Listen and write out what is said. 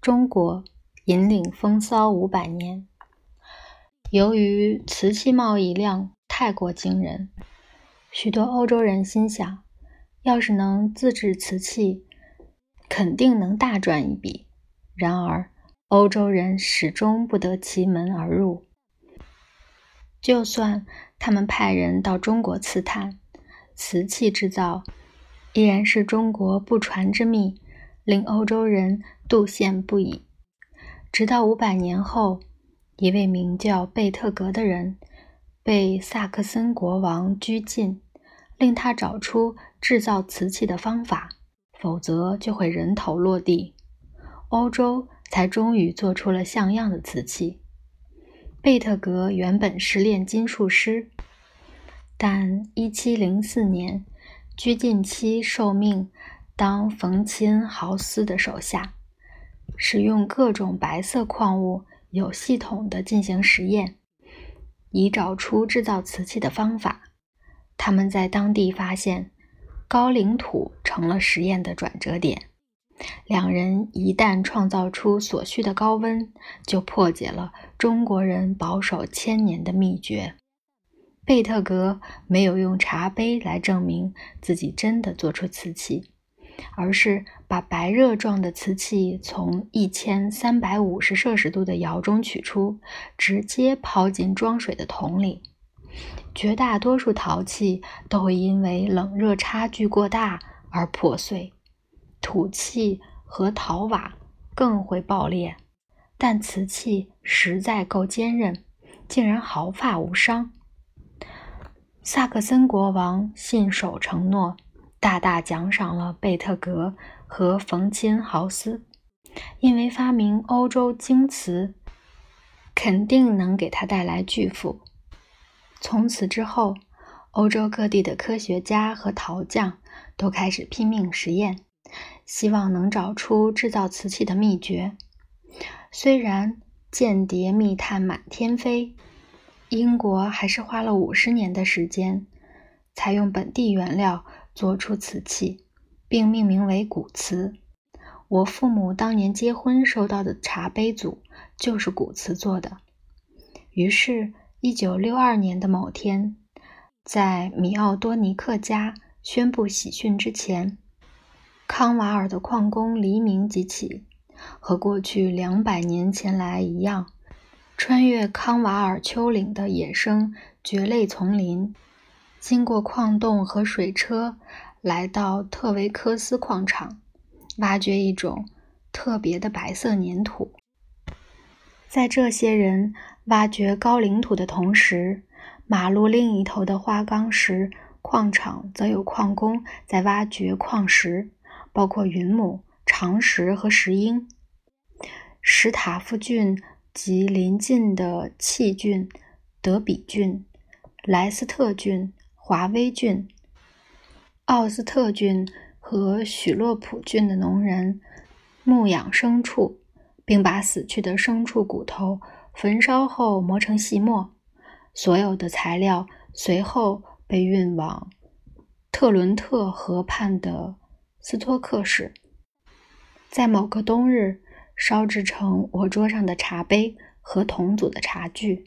中国引领风骚五百年。由于瓷器贸易量太过惊人，许多欧洲人心想，要是能自制瓷器，肯定能大赚一笔。然而，欧洲人始终不得其门而入。就算他们派人到中国刺探，瓷器制造依然是中国不传之秘，令欧洲人妒羡不已。直到五百年后，一位名叫贝特格的人被萨克森国王拘禁，令他找出制造瓷器的方法，否则就会人头落地。欧洲才终于做出了像样的瓷器。贝特格原本是炼金术师，但1704年拘禁期受命当冯钦豪斯的手下，使用各种白色矿物，有系统地进行实验，以找出制造瓷器的方法。他们在当地发现高岭土成了实验的转折点。两人一旦创造出所需的高温，就破解了中国人保守千年的秘诀。贝特格没有用茶杯来证明自己真的做出瓷器，而是把白热状的瓷器从一千三百五十摄氏度的窑中取出，直接抛进装水的桶里。绝大多数陶器都会因为冷热差距过大而破碎。土器和陶瓦更会爆裂，但瓷器实在够坚韧，竟然毫发无伤。萨克森国王信守承诺，大大奖赏了贝特格和冯钦豪斯，因为发明欧洲精瓷，肯定能给他带来巨富。从此之后，欧洲各地的科学家和陶匠都开始拼命实验。希望能找出制造瓷器的秘诀。虽然间谍密探满天飞，英国还是花了五十年的时间，才用本地原料做出瓷器，并命名为古瓷。我父母当年结婚收到的茶杯组就是古瓷做的。于是，一九六二年的某天，在米奥多尼克家宣布喜讯之前。康瓦尔的矿工黎明即起，和过去两百年前来一样，穿越康瓦尔丘陵的野生蕨类丛林，经过矿洞和水车，来到特维科斯矿场，挖掘一种特别的白色粘土。在这些人挖掘高岭土的同时，马路另一头的花岗石矿场则有矿工在挖掘矿石。包括云母、长石和石英。史塔夫郡及邻近的契郡、德比郡、莱斯特郡、华威郡、奥斯特郡和许洛普郡的农人牧养牲畜，并把死去的牲畜骨头焚烧后磨成细末。所有的材料随后被运往特伦特河畔的。斯托克市，在某个冬日烧制成我桌上的茶杯和同组的茶具。